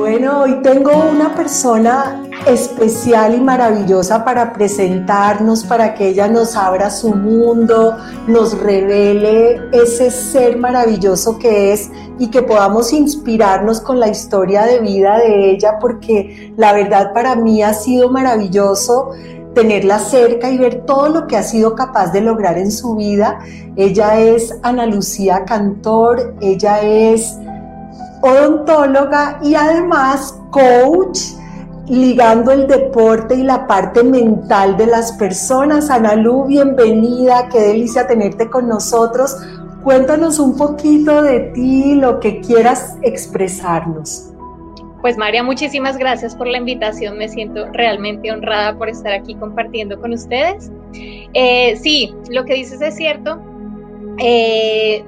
Bueno, hoy tengo una persona especial y maravillosa para presentarnos, para que ella nos abra su mundo, nos revele ese ser maravilloso que es y que podamos inspirarnos con la historia de vida de ella, porque la verdad para mí ha sido maravilloso tenerla cerca y ver todo lo que ha sido capaz de lograr en su vida. Ella es Ana Lucía Cantor, ella es odontóloga y además coach ligando el deporte y la parte mental de las personas. Ana Lu, bienvenida, qué delicia tenerte con nosotros. Cuéntanos un poquito de ti, lo que quieras expresarnos. Pues María, muchísimas gracias por la invitación. Me siento realmente honrada por estar aquí compartiendo con ustedes. Eh, sí, lo que dices es cierto. Eh,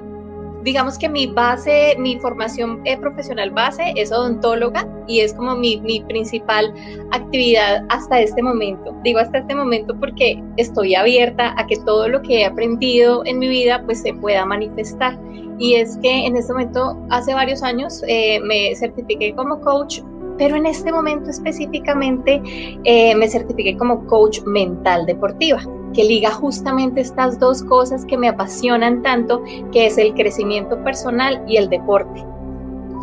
digamos que mi base, mi formación eh, profesional base es odontóloga y es como mi, principal actividad hasta este momento. Digo hasta este momento porque estoy abierta a que todo lo que he aprendido en mi vida pues se pueda manifestar. Y es que en este momento, hace varios años, eh, me certifiqué como coach pero en este momento específicamente eh, me certifiqué como coach mental deportiva que liga justamente estas dos cosas que me apasionan tanto, que es el crecimiento personal y el deporte.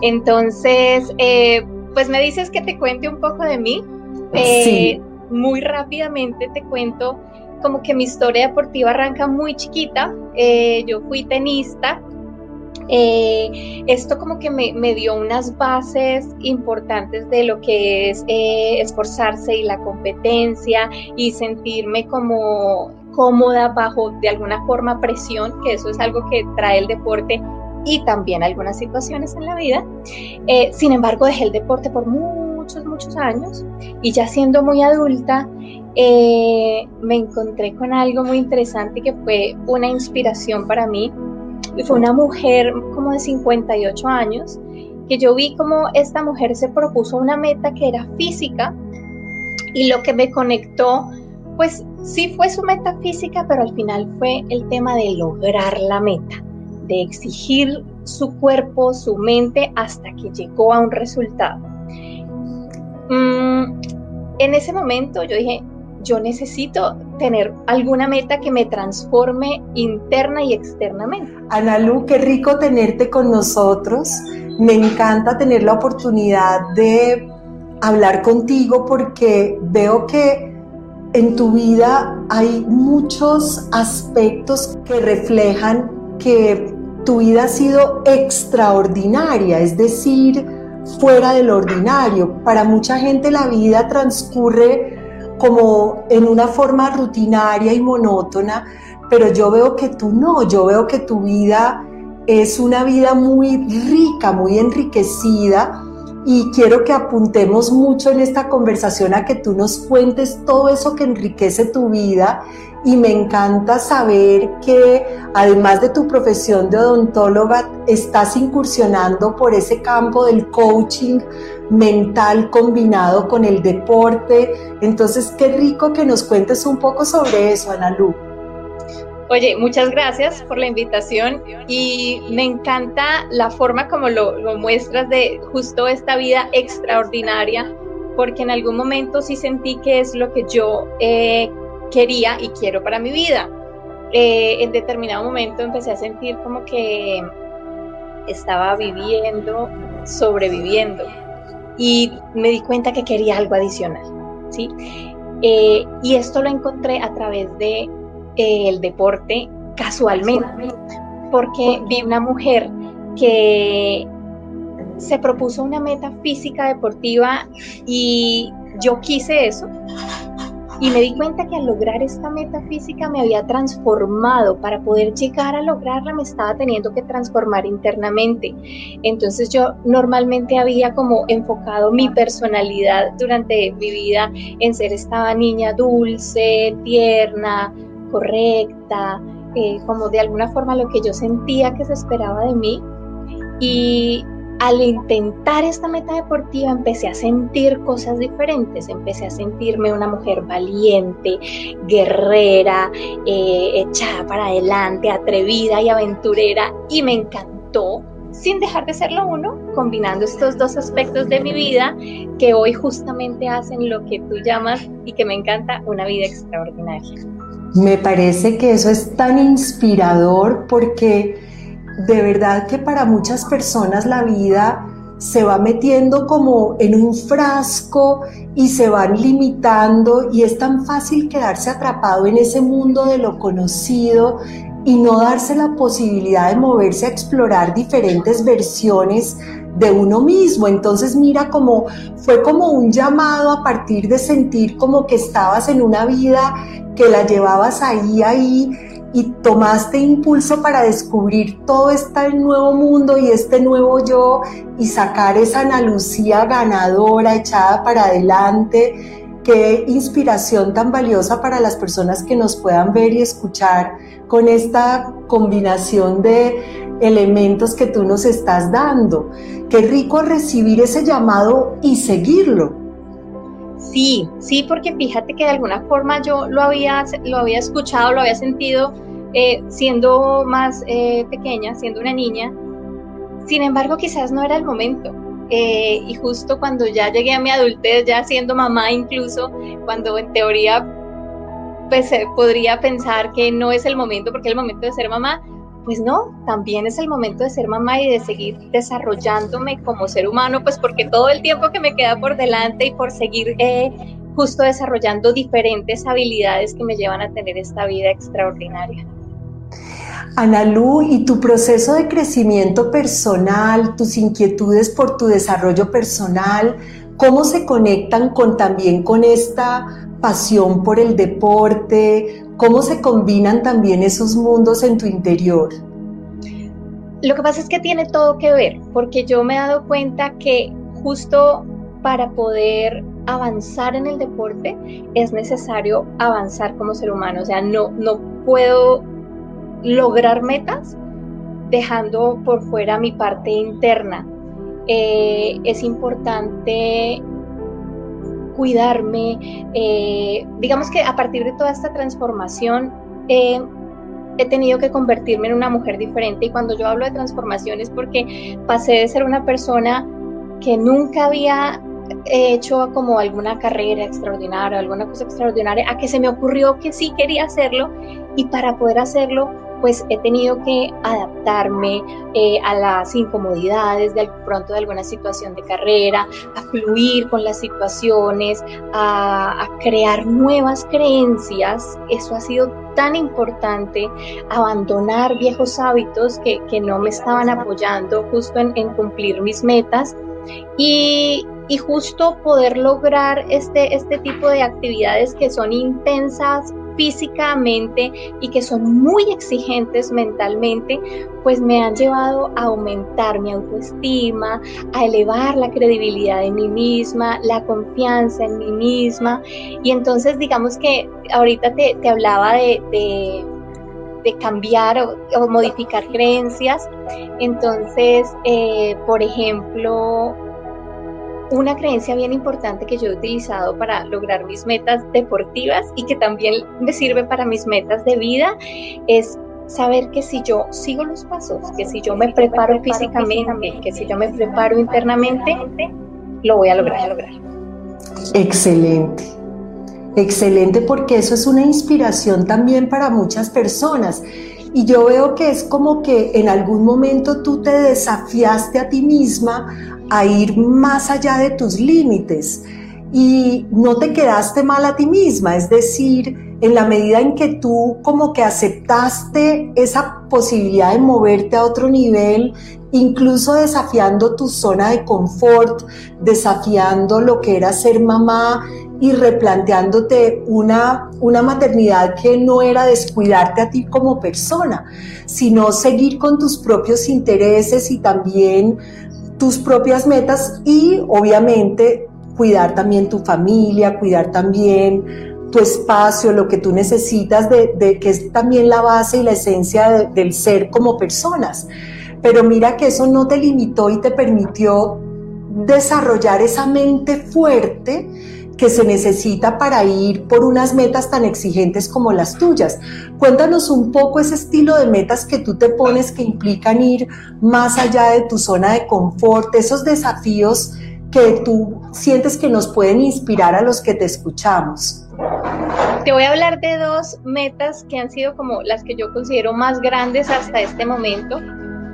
Entonces, eh, pues me dices que te cuente un poco de mí. Eh, muy rápidamente te cuento como que mi historia deportiva arranca muy chiquita. Eh, yo fui tenista. Esto como que me, dio unas bases importantes de lo que es esforzarse y la competencia y sentirme como cómoda bajo de alguna forma presión, que eso es algo que trae el deporte y también algunas situaciones en la vida. Eh, sin embargo, dejé el deporte por muchos, muchos años y ya siendo muy adulta, eh, me encontré con algo muy interesante que fue una inspiración para mí. Fue una mujer como de 58 años que yo vi como esta mujer se propuso una meta que era física y lo que me conectó pues sí fue su meta física, pero al final fue el tema de lograr la meta, de exigir su cuerpo, su mente, hasta que llegó a un resultado. Mm, en ese momento yo dije, yo necesito tener alguna meta que me transforme interna y externamente. Ana Lu, qué rico tenerte con nosotros. Me encanta tener la oportunidad de hablar contigo porque veo que en tu vida hay muchos aspectos que reflejan que tu vida ha sido extraordinaria, es decir, fuera del ordinario. Para mucha gente la vida transcurre como en una forma rutinaria y monótona, pero yo veo que tú no, yo veo que tu vida es una vida muy rica, muy enriquecida y quiero que apuntemos mucho en esta conversación a que tú nos cuentes todo eso que enriquece tu vida y me encanta saber que además de tu profesión de odontóloga estás incursionando por ese campo del coaching mental combinado con el deporte. Entonces, qué rico que nos cuentes un poco sobre eso, Ana Lu. Oye, muchas gracias por la invitación y me encanta la forma como lo, muestras de justo esta vida extraordinaria, porque en algún momento sí sentí que es lo que yo eh, quería y quiero para mi vida. Eh, en determinado momento empecé a sentir como que estaba viviendo, sobreviviendo y me di cuenta que quería algo adicional, ¿sí? Eh, y esto lo encontré a través de el deporte casualmente, porque vi una mujer que se propuso una meta física deportiva y yo quise eso y me di cuenta que al lograr esta meta física me había transformado. Para poder llegar a lograrla me estaba teniendo que transformar internamente. Entonces yo normalmente había como enfocado mi personalidad durante mi vida en ser esta niña dulce, tierna, correcta, eh, como de alguna forma lo que yo sentía que se esperaba de mí. Y al intentar esta meta deportiva empecé a sentir cosas diferentes, empecé a sentirme una mujer valiente, guerrera, eh, echada para adelante, atrevida y aventurera y me encantó sin dejar de serlo uno, combinando estos dos aspectos de mi vida que hoy justamente hacen lo que tú llamas y que me encanta una vida extraordinaria. Me parece que eso es tan inspirador porque de verdad que para muchas personas la vida se va metiendo como en un frasco y se van limitando y es tan fácil quedarse atrapado en ese mundo de lo conocido y no darse la posibilidad de moverse a explorar diferentes versiones de uno mismo. Entonces mira como fue como un llamado a partir de sentir como que estabas en una vida que la llevabas ahí, ahí y tomaste impulso para descubrir todo este nuevo mundo y este nuevo yo y sacar esa Ana Lucía ganadora echada para adelante. Qué inspiración tan valiosa para las personas que nos puedan ver y escuchar con esta combinación de elementos que tú nos estás dando. Qué rico recibir ese llamado y seguirlo. Sí, sí, porque fíjate que de alguna forma yo lo había, lo había escuchado, lo había sentido eh, siendo más eh, pequeña, siendo una niña. Sin embargo, quizás no era el momento. Eh, y justo cuando ya llegué a mi adultez, ya siendo mamá incluso, cuando en teoría pues podría pensar que no es el momento porque el momento de ser mamá, pues no, también es el momento de ser mamá y de seguir desarrollándome como ser humano, pues porque todo el tiempo que me queda por delante y por seguir eh, justo desarrollando diferentes habilidades que me llevan a tener esta vida extraordinaria. Analú, ¿y tu proceso de crecimiento personal, tus inquietudes por tu desarrollo personal, cómo se conectan con también con esta pasión por el deporte? ¿Cómo se combinan también esos mundos en tu interior? Lo que pasa es que tiene todo que ver, porque yo me he dado cuenta que justo para poder avanzar en el deporte es necesario avanzar como ser humano. O sea, no, no puedo lograr metas dejando por fuera mi parte interna. Eh, es importante cuidarme. Eh, digamos que a partir de toda esta transformación he tenido que convertirme en una mujer diferente y cuando yo hablo de transformación es porque pasé de ser una persona que nunca había hecho como alguna carrera extraordinaria, alguna cosa extraordinaria, a que se me ocurrió que sí quería hacerlo y para poder hacerlo pues he tenido que adaptarme eh, a las incomodidades de pronto de alguna situación de carrera, a fluir con las situaciones, a, crear nuevas creencias. Eso ha sido tan importante, abandonar viejos hábitos que, no me estaban apoyando justo en, en cumplir mis metas. Y, y, justo poder lograr este, este tipo de actividades que son intensas físicamente y que son muy exigentes mentalmente, pues me han llevado a aumentar mi autoestima, a elevar la credibilidad de mí misma, la confianza en mí misma. Y entonces digamos que ahorita te, hablaba de, de cambiar o, modificar creencias. Entonces, eh, por ejemplo, una creencia bien importante que yo he utilizado para lograr mis metas deportivas y que también me sirve para mis metas de vida es saber que si yo sigo los pasos, que si yo me preparo físicamente, que si yo me preparo internamente, lo voy a lograr. Excelente. Excelente porque eso es una inspiración también para muchas personas. Y yo veo que es como que en algún momento tú te desafiaste a ti misma a ir más allá de tus límites. Y no te quedaste mal a ti misma, es decir, en la medida en que tú como que aceptaste esa posibilidad de moverte a otro nivel, incluso desafiando tu zona de confort, desafiando lo que era ser mamá y replanteándote una, una maternidad que no era descuidarte a ti como persona, sino seguir con tus propios intereses y también tus propias metas y obviamente cuidar también tu familia, cuidar también tu espacio, lo que tú necesitas, de, que es también la base y la esencia del ser como personas. Pero mira que eso no te limitó y te permitió desarrollar esa mente fuerte que se necesita para ir por unas metas tan exigentes como las tuyas. Cuéntanos un poco ese estilo de metas que tú te pones que implican ir más allá de tu zona de confort, esos desafíos que tú sientes que nos pueden inspirar a los que te escuchamos. Te voy a hablar de dos metas que han sido como las que yo considero más grandes hasta este momento.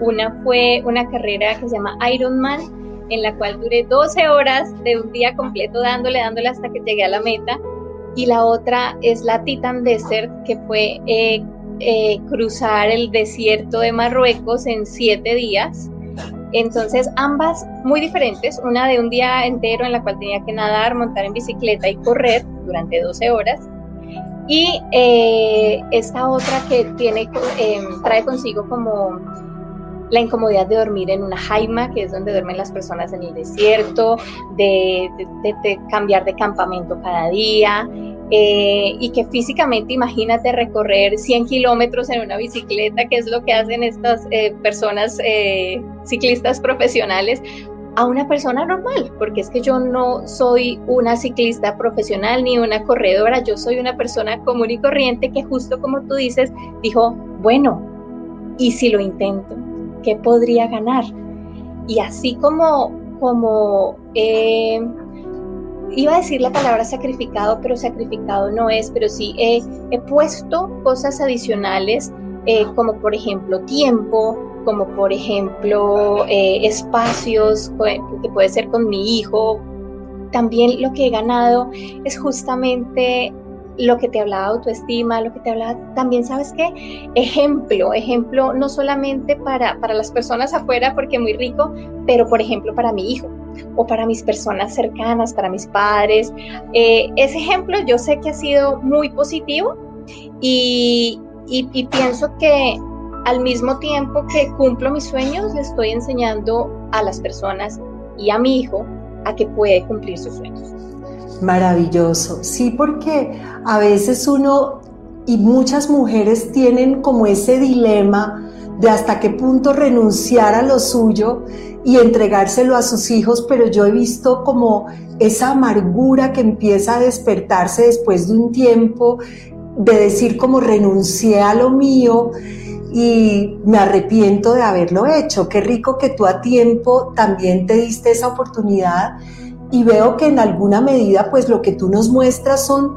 Una fue una carrera que se llama Ironman, en la cual duré 12 horas de un día completo dándole, dándole hasta que llegué a la meta. Y la otra es la Titan Desert, que fue eh, eh, cruzar el desierto de Marruecos en 7 días. Entonces, ambas muy diferentes, una de un día entero en la cual tenía que nadar, montar en bicicleta y correr durante 12 horas. Y eh, esta otra que tiene, trae consigo como la incomodidad de dormir en una jaima, que es donde duermen las personas en el desierto, de, cambiar de campamento cada día, eh, y que físicamente imagínate recorrer 100 kilómetros en una bicicleta, que es lo que hacen estas eh, personas eh, ciclistas profesionales, a una persona normal, porque es que yo no soy una ciclista profesional ni una corredora, yo soy una persona común y corriente que justo como tú dices, dijo, bueno, ¿y si lo intento? Qué podría ganar. Y así como, como eh, iba a decir la palabra sacrificado, pero sacrificado no es, pero sí he, puesto cosas adicionales, eh, como por ejemplo tiempo, como por ejemplo eh, espacios, que puede ser con mi hijo. También lo que he ganado es justamente lo que te hablaba autoestima, lo que te hablaba también, ¿sabes qué? Ejemplo, ejemplo no solamente para, para las personas afuera, porque muy rico, pero por ejemplo para mi hijo o para mis personas cercanas, para mis padres. Eh, ese ejemplo yo sé que ha sido muy positivo y, y pienso que al mismo tiempo que cumplo mis sueños, le estoy enseñando a las personas y a mi hijo a que puede cumplir sus sueños. Maravilloso, sí, porque a veces uno y muchas mujeres tienen como ese dilema de hasta qué punto renunciar a lo suyo y entregárselo a sus hijos, pero yo he visto como esa amargura que empieza a despertarse después de un tiempo de decir como renuncié a lo mío y me arrepiento de haberlo hecho. Qué rico que tú a tiempo también te diste esa oportunidad y veo que en alguna medida pues lo que tú nos muestras son,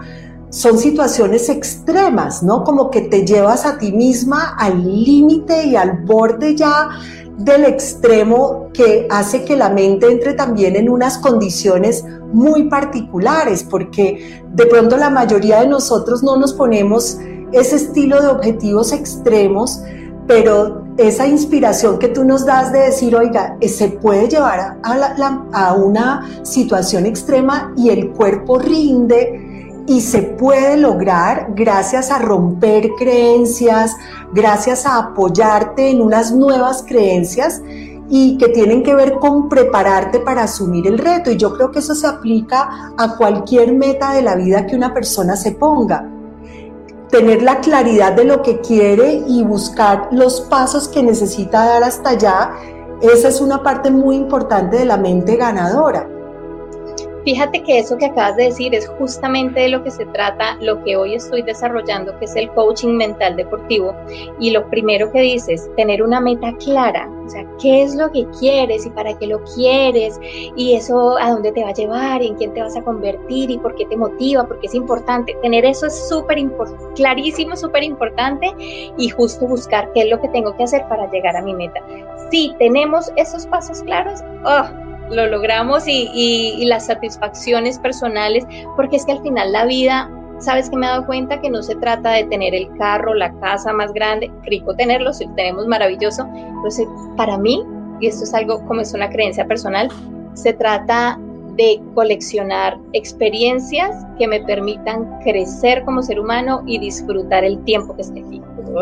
son situaciones extremas, ¿no? Como que te llevas a ti misma al límite y al borde ya del extremo que hace que la mente entre también en unas condiciones muy particulares, porque de pronto la mayoría de nosotros no nos ponemos ese estilo de objetivos extremos, pero esa inspiración que tú nos das de decir, oiga, eh, se puede llevar a, a una situación extrema y el cuerpo rinde y se puede lograr gracias a romper creencias, gracias a apoyarte en unas nuevas creencias y que tienen que ver con prepararte para asumir el reto. Y yo creo que eso se aplica a cualquier meta de la vida que una persona se ponga tener la claridad de lo que quiere y buscar los pasos que necesita dar hasta allá, esa es una parte muy importante de la mente ganadora. Fíjate que eso que acabas de decir es justamente de lo que se trata, lo que hoy estoy desarrollando, que es el coaching mental deportivo. Y lo primero que dices, tener una meta clara, o sea, qué es lo que quieres y para qué lo quieres, y eso a dónde te va a llevar, y en quién te vas a convertir, y por qué te motiva, porque es importante. Tener eso es súper clarísimo, súper importante, y justo buscar qué es lo que tengo que hacer para llegar a mi meta. Si tenemos esos pasos claros, oh, lo logramos y, las satisfacciones personales, porque es que al final la vida, sabes que me he dado cuenta que no se trata de tener el carro, la casa más grande, rico tenerlo, si lo tenemos maravilloso, entonces para mí, y esto es algo como es una creencia personal, se trata de coleccionar experiencias que me permitan crecer como ser humano y disfrutar el tiempo que esté aquí.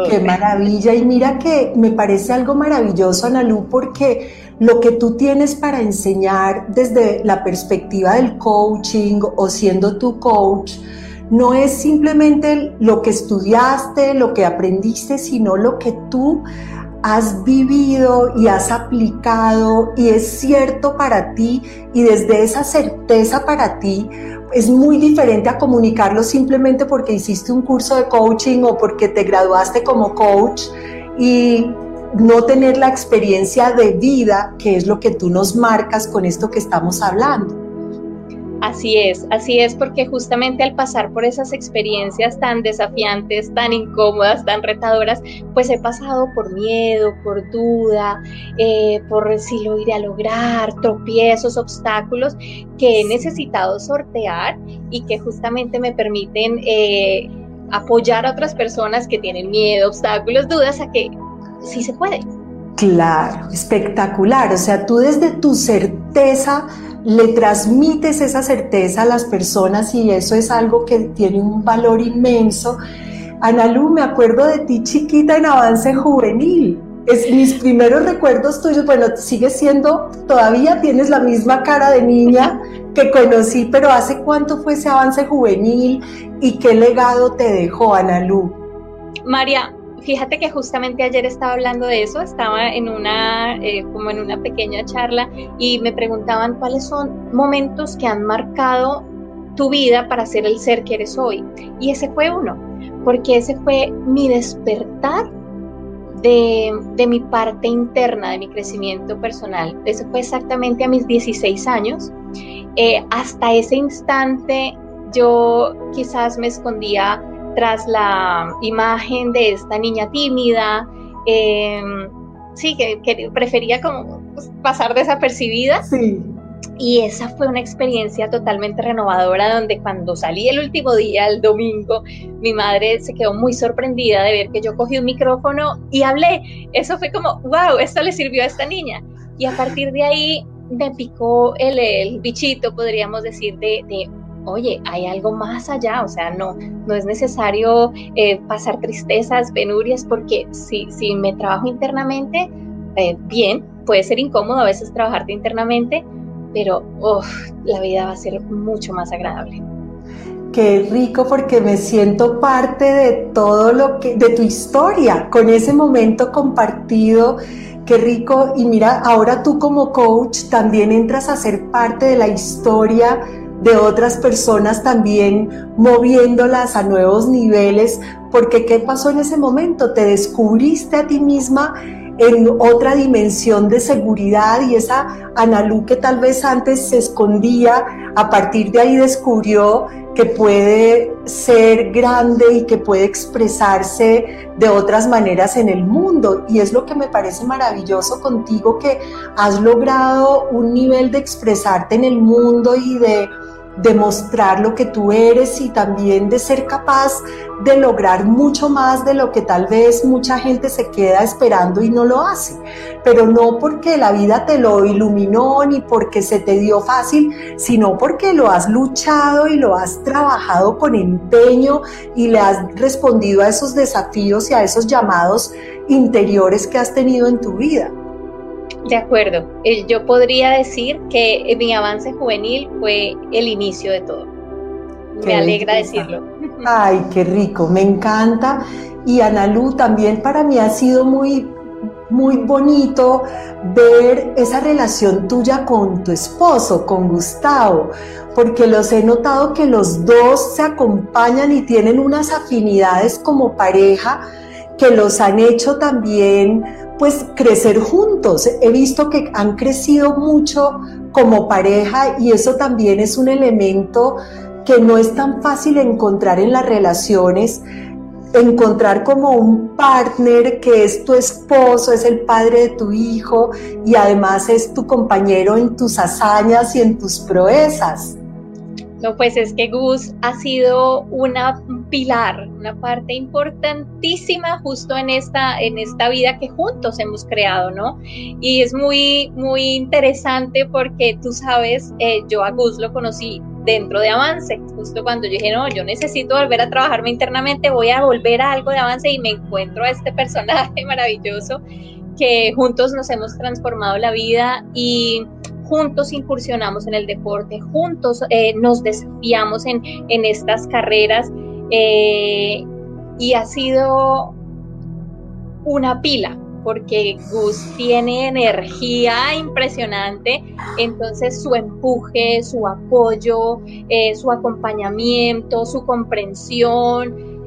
Qué maravilla. Y mira que me parece algo maravilloso, Analú, porque lo que tú tienes para enseñar desde la perspectiva del coaching o siendo tu coach, no es simplemente lo que estudiaste, lo que aprendiste, sino lo que tú has vivido y has aplicado y es cierto para ti y desde esa certeza para ti es muy diferente a comunicarlo simplemente porque hiciste un curso de coaching o porque te graduaste como coach y no tener la experiencia de vida que es lo que tú nos marcas con esto que estamos hablando. Así es, así es porque justamente al pasar por esas experiencias tan desafiantes, tan incómodas, tan retadoras, pues he pasado por miedo, por duda, eh, por si lo iré a lograr, tropiezos, obstáculos que he necesitado sortear y que justamente me permiten eh, apoyar a otras personas que tienen miedo, obstáculos, dudas a que sí se puede. Claro, espectacular. O sea, tú desde tu certeza le transmites esa certeza a las personas y eso es algo que tiene un valor inmenso. Analu, me acuerdo de ti chiquita en avance juvenil. Es mis primeros recuerdos tuyos, bueno, sigues siendo, todavía tienes la misma cara de niña que conocí, pero ¿hace cuánto fue ese avance juvenil y qué legado te dejó, Analu? María, fíjate que justamente ayer estaba hablando de eso, estaba en una, eh, como en una pequeña charla y me preguntaban cuáles son momentos que han marcado tu vida para ser el ser que eres hoy. Y ese fue uno, porque ese fue mi despertar de, de, mi parte interna, de mi crecimiento personal. Eso fue exactamente a mis 16 años. Eh, hasta ese instante yo quizás me escondía tras la imagen de esta niña tímida, em, sí, que, prefería como pasar desapercibida. Sí. Y esa fue una experiencia totalmente renovadora donde cuando salí el último día, el domingo, mi madre se quedó muy sorprendida de ver que yo cogí un micrófono y hablé. Eso fue como, wow, esto le sirvió a esta niña. Y a partir de ahí me picó el, bichito, podríamos decir, de, de oye, hay algo más allá, o sea, no, no es necesario eh, pasar tristezas, penurias, porque si, si me trabajo internamente, eh, bien, puede ser incómodo a veces trabajarte internamente, pero la vida va a ser mucho más agradable. Qué rico porque me siento parte de todo lo que, de tu historia, con ese momento compartido. Qué rico. Y mira, ahora tú como coach también entras a ser parte de la historia de otras personas también moviéndolas a nuevos niveles, porque ¿qué pasó en ese momento? Te descubriste a ti misma en otra dimensión de seguridad y esa Analú que tal vez antes se escondía, a partir de ahí descubrió que puede ser grande y que puede expresarse de otras maneras en el mundo. Y es lo que me parece maravilloso contigo, que has logrado un nivel de expresarte en el mundo y de demostrar lo que tú eres y también de ser capaz de lograr mucho más de lo que tal vez mucha gente se queda esperando y no lo hace. Pero no porque la vida te lo iluminó ni porque se te dio fácil, sino porque lo has luchado y lo has trabajado con empeño y le has respondido a esos desafíos y a esos llamados interiores que has tenido en tu vida. De acuerdo. Eh, yo podría decir que mi avance juvenil fue el inicio de todo. me alegra decirlo. Ay, qué rico, me encanta. Y Analu, también para mí ha sido muy, muy bonito ver esa relación tuya con tu esposo, con Gustavo, porque los he notado que los dos se acompañan y tienen unas afinidades como pareja que los han hecho también pues crecer juntos. He visto que han crecido mucho como pareja y eso también es un elemento que no es tan fácil encontrar en las relaciones, encontrar como un partner que es tu esposo, es el padre de tu hijo y además es tu compañero en tus hazañas y en tus proezas. No, pues es que Gus ha sido una, un pilar, una parte importantísima justo en esta, en esta vida que juntos hemos creado, ¿no? Y es muy, muy interesante porque tú sabes, eh, yo a Gus lo conocí dentro de Avance, justo cuando yo dije, no, yo necesito volver a trabajarme internamente, voy a volver a algo de Avance y me encuentro a este personaje maravilloso que juntos nos hemos transformado la vida y juntos incursionamos en el deporte, juntos eh, nos desafiamos en, estas carreras eh, y ha sido una pila, porque Gus tiene energía impresionante, entonces su empuje, su apoyo, eh, su acompañamiento, su comprensión,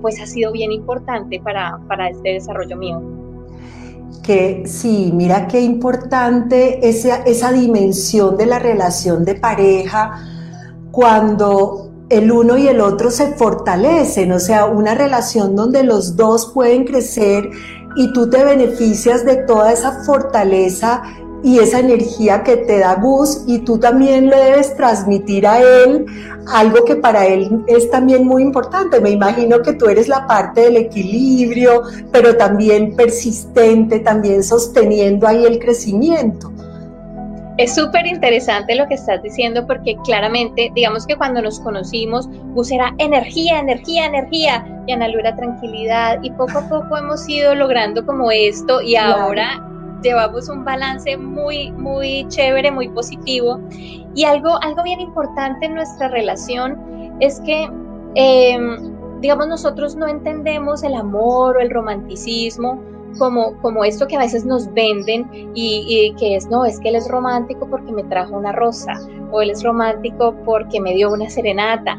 pues ha sido bien importante para, para este desarrollo mío que sí, mira qué importante esa, esa dimensión de la relación de pareja cuando el uno y el otro se fortalecen, o sea, una relación donde los dos pueden crecer y tú te beneficias de toda esa fortaleza y esa energía que te da Gus y tú también le debes transmitir a él algo que para él es también muy importante. Me imagino que tú eres la parte del equilibrio, pero también persistente, también sosteniendo ahí el crecimiento. Es súper interesante lo que estás diciendo porque claramente, digamos que cuando nos conocimos, Gus era energía, energía, energía y Ana era tranquilidad y poco a poco hemos ido logrando como esto y ahora llevamos un balance muy, muy chévere, muy positivo. Y algo, algo bien importante en nuestra relación es que, em, digamos, nosotros no entendemos el amor o el romanticismo como, como esto que a veces nos venden y, y, que es, no, es que él es romántico porque me trajo una rosa o él es romántico porque me dio una serenata.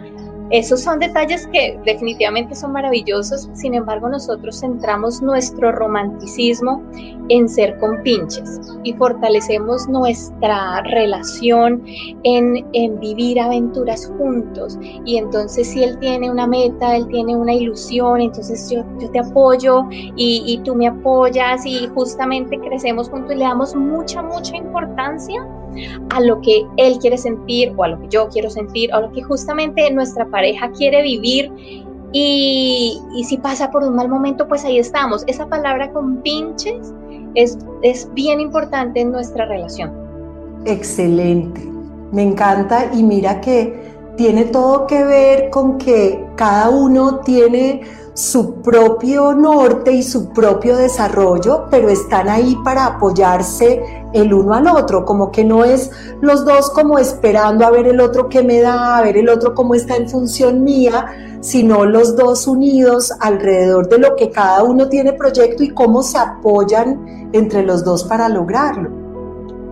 Esos son detalles que definitivamente son maravillosos, sin embargo nosotros centramos nuestro romanticismo en ser compinches y fortalecemos nuestra relación en, vivir aventuras juntos. Y entonces si él tiene una meta, él tiene una ilusión, entonces yo, yo te apoyo y, y tú me apoyas y justamente crecemos juntos y le damos mucha, mucha importancia a lo que él quiere sentir o a lo que yo quiero sentir o a lo que justamente nuestra pareja quiere vivir y, si pasa por un mal momento, pues ahí estamos. Esa palabra con pinches es, es bien importante en nuestra relación. Excelente, me encanta y mira que tiene todo que ver con que cada uno tiene su propio norte y su propio desarrollo, pero están ahí para apoyarse el uno al otro, como que no es los dos como esperando a ver el otro que me da, a ver el otro cómo está en función mía, sino los dos unidos alrededor de lo que cada uno tiene proyecto y cómo se apoyan entre los dos para lograrlo.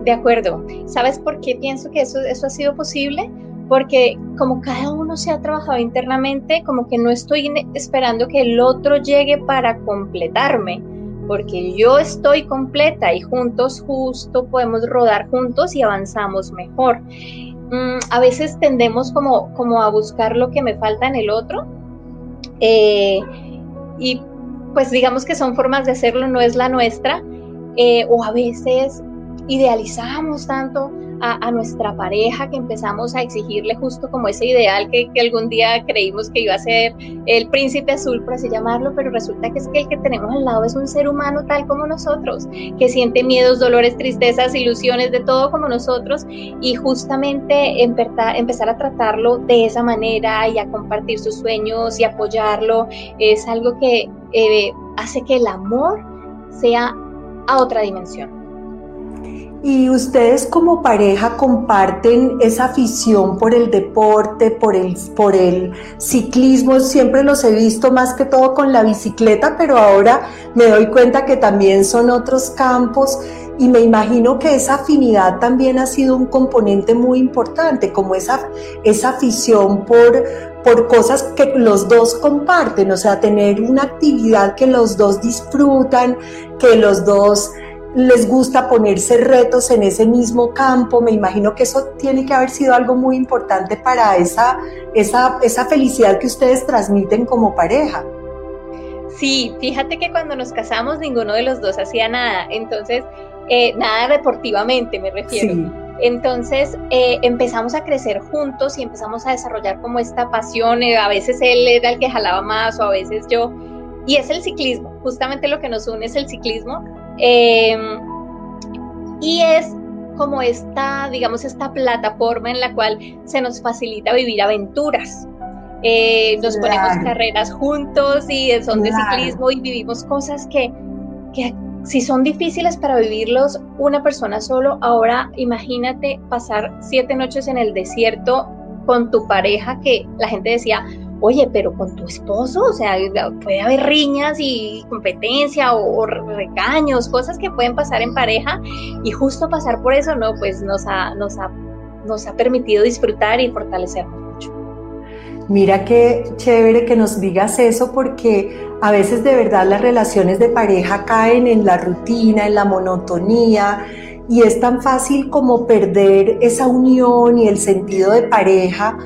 De acuerdo. ¿Sabes por qué pienso que eso, eso ha sido posible? Porque como cada uno se ha trabajado internamente, como que no estoy esperando que el otro llegue para completarme, porque yo estoy completa y juntos justo podemos rodar juntos y avanzamos mejor. Mm, a veces tendemos como, como a buscar lo que me falta en el otro eh, y pues digamos que son formas de hacerlo, no es la nuestra, eh, o a veces idealizamos tanto a, nuestra pareja, que empezamos a exigirle justo como ese ideal que, algún día creímos que iba a ser el príncipe azul, por así llamarlo, pero resulta que es que el que tenemos al lado es un ser humano tal como nosotros, que siente miedos, dolores, tristezas, ilusiones, de todo como nosotros, y justamente empezar a tratarlo de esa manera y a compartir sus sueños y apoyarlo, es algo que eh, hace que el amor sea a otra dimensión. Y ustedes como pareja comparten esa afición por el deporte, por el, por el ciclismo. Siempre los he visto más que todo con la bicicleta, pero ahora me doy cuenta que también son otros campos y me imagino que esa afinidad también ha sido un componente muy importante, como esa, esa afición por, por cosas que los dos comparten, o sea, tener una actividad que los dos disfrutan, que los dos les gusta ponerse retos en ese mismo campo. Me imagino que eso tiene que haber sido algo muy importante para esa, esa, esa felicidad que ustedes transmiten como pareja. Sí, fíjate que cuando nos casamos ninguno de los dos hacía nada, entonces, eh, nada deportivamente me refiero. Entonces eh, empezamos a crecer juntos y empezamos a desarrollar como esta pasión, eh, a veces él era el que jalaba más o a veces yo, y es el ciclismo, justamente lo que nos une es el ciclismo, Em, y es como esta, digamos, esta plataforma en la cual se nos facilita vivir aventuras. Eh, nos ponemos carreras juntos y son de ciclismo y vivimos cosas que, que si son difíciles para vivirlos una persona solo, ahora imagínate pasar siete noches en el desierto con tu pareja que la gente decía, oye, pero con tu esposo, o sea, puede haber riñas y competencia o, recaños, cosas que pueden pasar en pareja y justo pasar por eso, no, pues nos ha, nos ha, nos ha permitido disfrutar y fortalecernos mucho. Mira qué chévere que nos digas eso porque a veces de verdad las relaciones de pareja caen en la rutina, en la monotonía y es tan fácil como perder esa unión y el sentido de pareja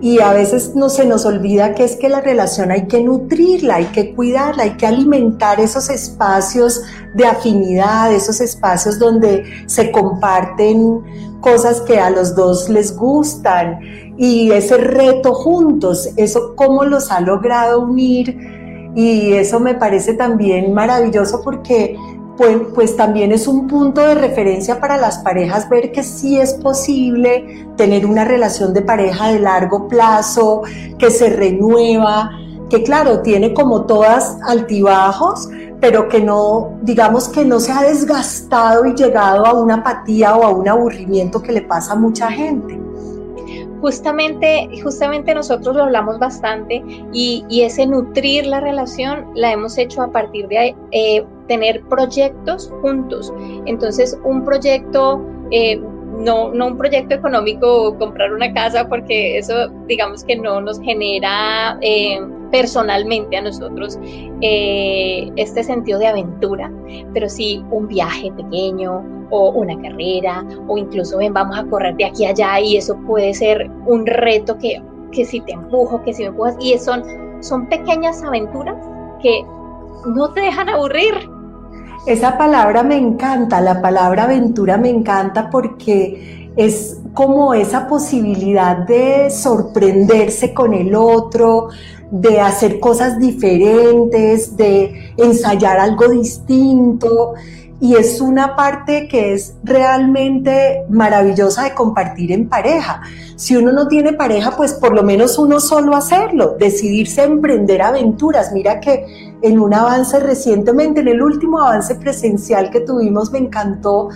y a veces no se nos olvida que es que la relación hay que nutrirla, hay que cuidarla, hay que alimentar esos espacios de afinidad, esos espacios donde se comparten cosas que a los dos les gustan. Y ese reto juntos, eso cómo los ha logrado unir. Y eso me parece también maravilloso porque pues, pues, también es un punto de referencia para las parejas ver que sí es posible tener una relación de pareja de largo plazo, que se renueva, que claro, tiene como todas altibajos, pero que no, digamos que no se ha desgastado y llegado a una apatía o a un aburrimiento que le pasa a mucha gente. Justamente, justamente nosotros lo hablamos bastante y, ese nutrir la relación la hemos hecho a partir de eh, tener proyectos juntos. Entonces, un proyecto, eh, no, no un proyecto económico, comprar una casa, porque eso digamos que no nos genera eh, personalmente a nosotros este sentido de aventura, pero sí un viaje pequeño, o una carrera o incluso ven, vamos a correr de aquí a allá y eso puede ser un reto que, que si te empujo, que si me empujas y son, son pequeñas aventuras que no te dejan aburrir. Esa palabra me encanta, la palabra aventura me encanta porque es como esa posibilidad de sorprenderse con el otro, de hacer cosas diferentes, de ensayar algo distinto y es una parte que es realmente maravillosa de compartir en pareja. Si uno no tiene pareja, pues por lo menos uno solo hacerlo, decidirse a emprender aventuras. Mira que en un avance recientemente, en el último avance presencial que tuvimos, me encantó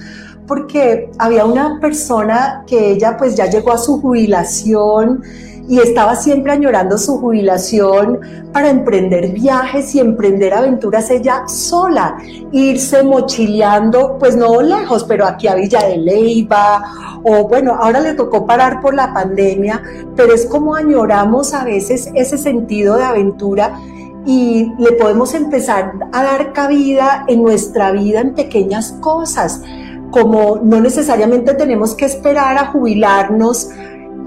porque había una persona que ella pues ya llegó a su jubilación, y estaba siempre añorando su jubilación para emprender viajes y emprender aventuras ella sola, irse mochileando, pues no lejos, pero aquí a Villa de Leyva, o bueno, ahora le tocó parar por la pandemia, pero es como añoramos a veces ese sentido de aventura y le podemos empezar a dar cabida en nuestra vida en pequeñas cosas, como no necesariamente tenemos que esperar a jubilarnos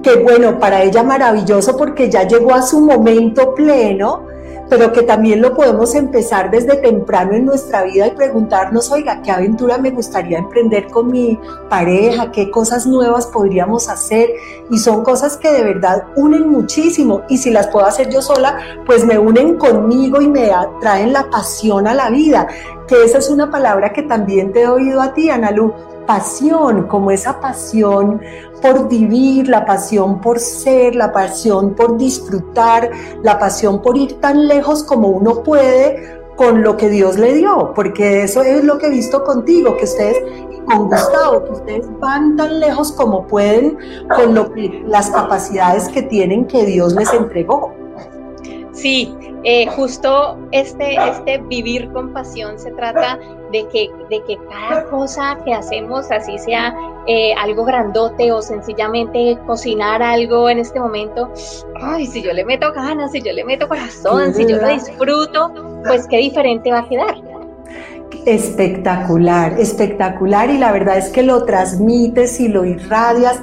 que bueno, para ella maravilloso porque ya llegó a su momento pleno, pero que también lo podemos empezar desde temprano en nuestra vida y preguntarnos, oiga, ¿qué aventura me gustaría emprender con mi pareja? ¿Qué cosas nuevas podríamos hacer? Y son cosas que de verdad unen muchísimo y si las puedo hacer yo sola, pues me unen conmigo y me traen la pasión a la vida, que esa es una palabra que también te he oído a ti, Analu, pasión, como esa pasión por vivir, la pasión por ser, la pasión por disfrutar, la pasión por ir tan lejos como uno puede con lo que Dios le dio, porque eso es lo que he visto contigo, que ustedes, con Gustavo, que ustedes van tan lejos como pueden con lo las capacidades que tienen que Dios les entregó. Sí, eh, justo este, este vivir con pasión se trata de que, de que cada cosa que hacemos, así sea eh, algo grandote o sencillamente cocinar algo en este momento, ay, si yo le meto ganas, si yo le meto corazón, si yo lo disfruto, pues qué diferente va a quedar. Espectacular, espectacular y la verdad es que lo transmites y lo irradias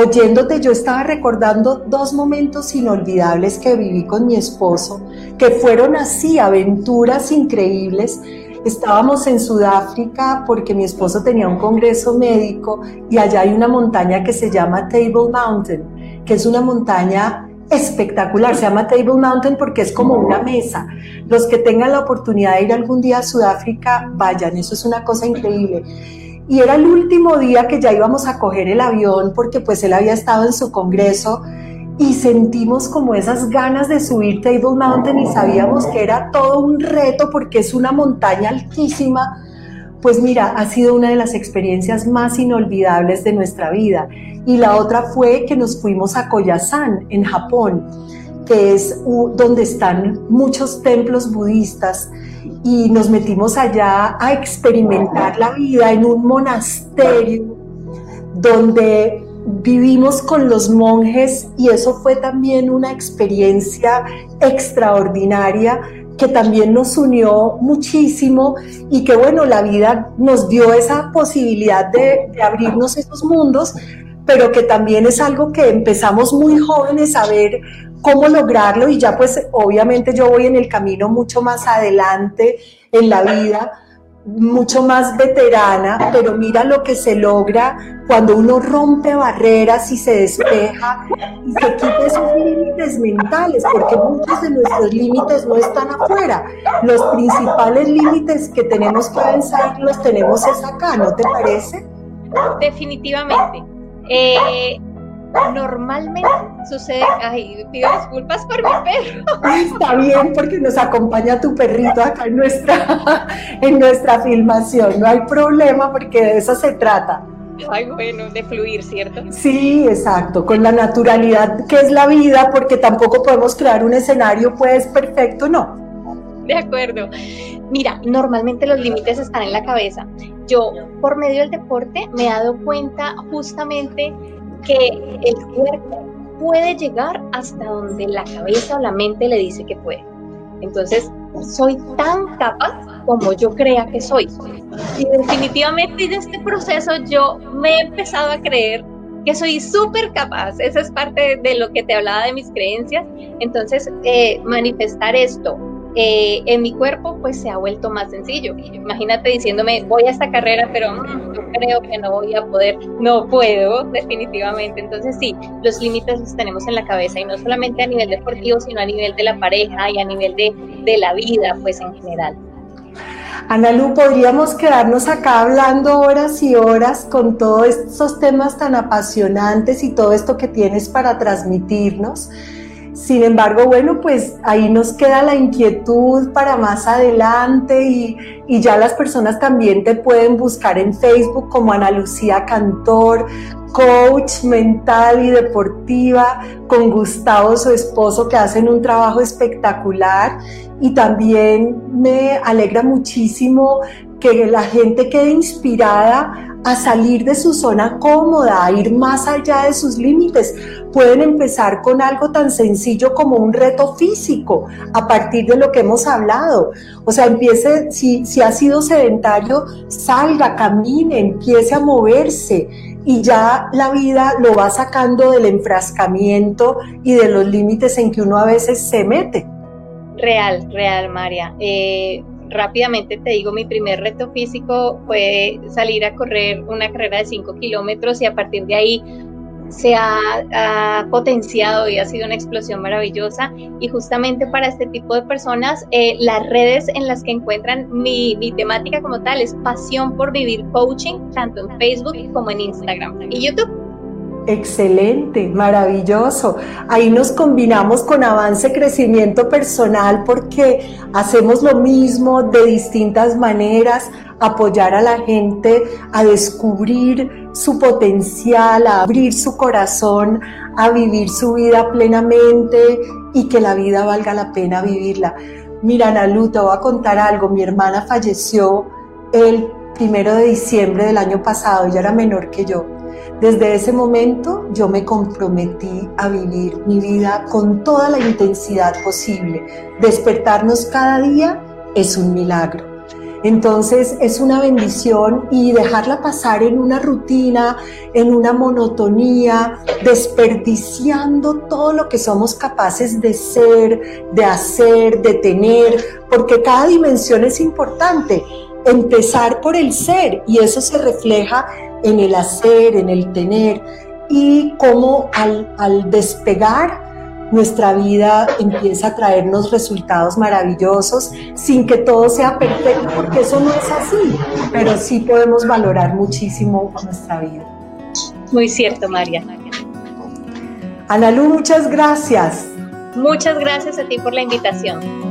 Oyéndote yo estaba recordando dos momentos inolvidables que viví con mi esposo, que fueron así, aventuras increíbles. Estábamos en Sudáfrica porque mi esposo tenía un congreso médico y allá hay una montaña que se llama Table Mountain, que es una montaña espectacular. Se llama Table Mountain porque es como una mesa. Los que tengan la oportunidad de ir algún día a Sudáfrica, vayan, eso es una cosa increíble. Y era el último día que ya íbamos a coger el avión porque pues él había estado en su congreso y sentimos como esas ganas de subir Table Mountain y sabíamos que era todo un reto porque es una montaña altísima. Pues mira, ha sido una de las experiencias más inolvidables de nuestra vida. Y la otra fue que nos fuimos a Koyasan, en Japón que es donde están muchos templos budistas y nos metimos allá a experimentar la vida en un monasterio donde vivimos con los monjes y eso fue también una experiencia extraordinaria que también nos unió muchísimo y que bueno, la vida nos dio esa posibilidad de, abrirnos esos mundos, pero que también es algo que empezamos muy jóvenes a ver cómo lograrlo y ya pues obviamente yo voy en el camino mucho más adelante en la vida mucho más veterana, pero mira lo que se logra cuando uno rompe barreras y se despeja y se quita esos límites mentales, porque muchos de nuestros límites no están afuera. Los principales límites que tenemos que vencer los tenemos es acá, ¿no te parece? Definitivamente. Eh, normalmente sucede, ay, pido disculpas por mi perro. Está bien, porque nos acompaña tu perrito acá en nuestra, en nuestra filmación. No hay problema, porque de eso se trata. Ay, bueno, de fluir, ¿cierto? Sí, exacto, con la naturalidad que es la vida, porque tampoco podemos crear un escenario, pues, perfecto, no. De acuerdo. Mira, normalmente los límites están en la cabeza. Yo, por medio del deporte, me he dado cuenta justamente que el cuerpo puede llegar hasta donde la cabeza o la mente le dice que puede. Entonces, soy tan capaz como yo crea que soy. Y definitivamente en este proceso yo me he empezado a creer que soy súper capaz. Esa es parte de lo que te hablaba de mis creencias. Entonces, eh, manifestar esto eh, en mi cuerpo pues se ha vuelto más sencillo. Imagínate diciéndome, voy a esta carrera, pero mm, yo creo que no voy a poder, no puedo definitivamente. Entonces sí, los límites los tenemos en la cabeza y no solamente a nivel deportivo, sino a nivel de la pareja y a nivel de, de la vida pues en general. Ana Lu, podríamos quedarnos acá hablando horas y horas con todos estos temas tan apasionantes y todo esto que tienes para transmitirnos. Sin embargo, bueno, pues ahí nos queda la inquietud para más adelante y, ya las personas también te pueden buscar en Facebook como Ana Lucía Cantor, coach mental y deportiva, con Gustavo, su esposo, que hacen un trabajo espectacular. Y también me alegra muchísimo que la gente quede inspirada a salir de su zona cómoda, a ir más allá de sus límites. Pueden empezar con algo tan sencillo como un reto físico a partir de lo que hemos hablado. O sea, empiece, si, si ha sido sedentario, salga, camine, empiece a moverse y ya la vida lo va sacando del enfrascamiento y de los límites en que uno a veces se mete. Real, real, María. Eh, rápidamente te digo, mi primer reto físico fue salir a correr una carrera de 5 kilómetros y a partir de ahí se ha, potenciado y ha sido una explosión maravillosa. Y justamente para este tipo de personas, eh, las redes en las que encuentran mi, mi, temática como tal es pasión por vivir coaching, tanto en Facebook como en Instagram y YouTube. Excelente, maravilloso. Ahí nos combinamos con avance, crecimiento personal porque hacemos lo mismo de distintas maneras, apoyar a la gente a descubrir su potencial, a abrir su corazón, a vivir su vida plenamente y que la vida valga la pena vivirla. Mira, Nalu, te voy a contar algo. Mi hermana falleció el primero de diciembre del año pasado, ella era menor que yo desde ese momento yo me comprometí a vivir mi vida con toda la intensidad posible. Despertarnos cada día es un milagro. Entonces es una bendición y dejarla pasar en una rutina, en una monotonía, desperdiciando todo lo que somos capaces de ser, de hacer, de tener, porque cada dimensión es importante. Empezar por el ser y eso se refleja en el hacer, en el tener y cómo al, despegar nuestra vida empieza a traernos resultados maravillosos sin que todo sea perfecto, porque eso no es así, pero sí podemos valorar muchísimo nuestra vida. Muy cierto, María. Analu, muchas gracias. Muchas gracias a ti por la invitación.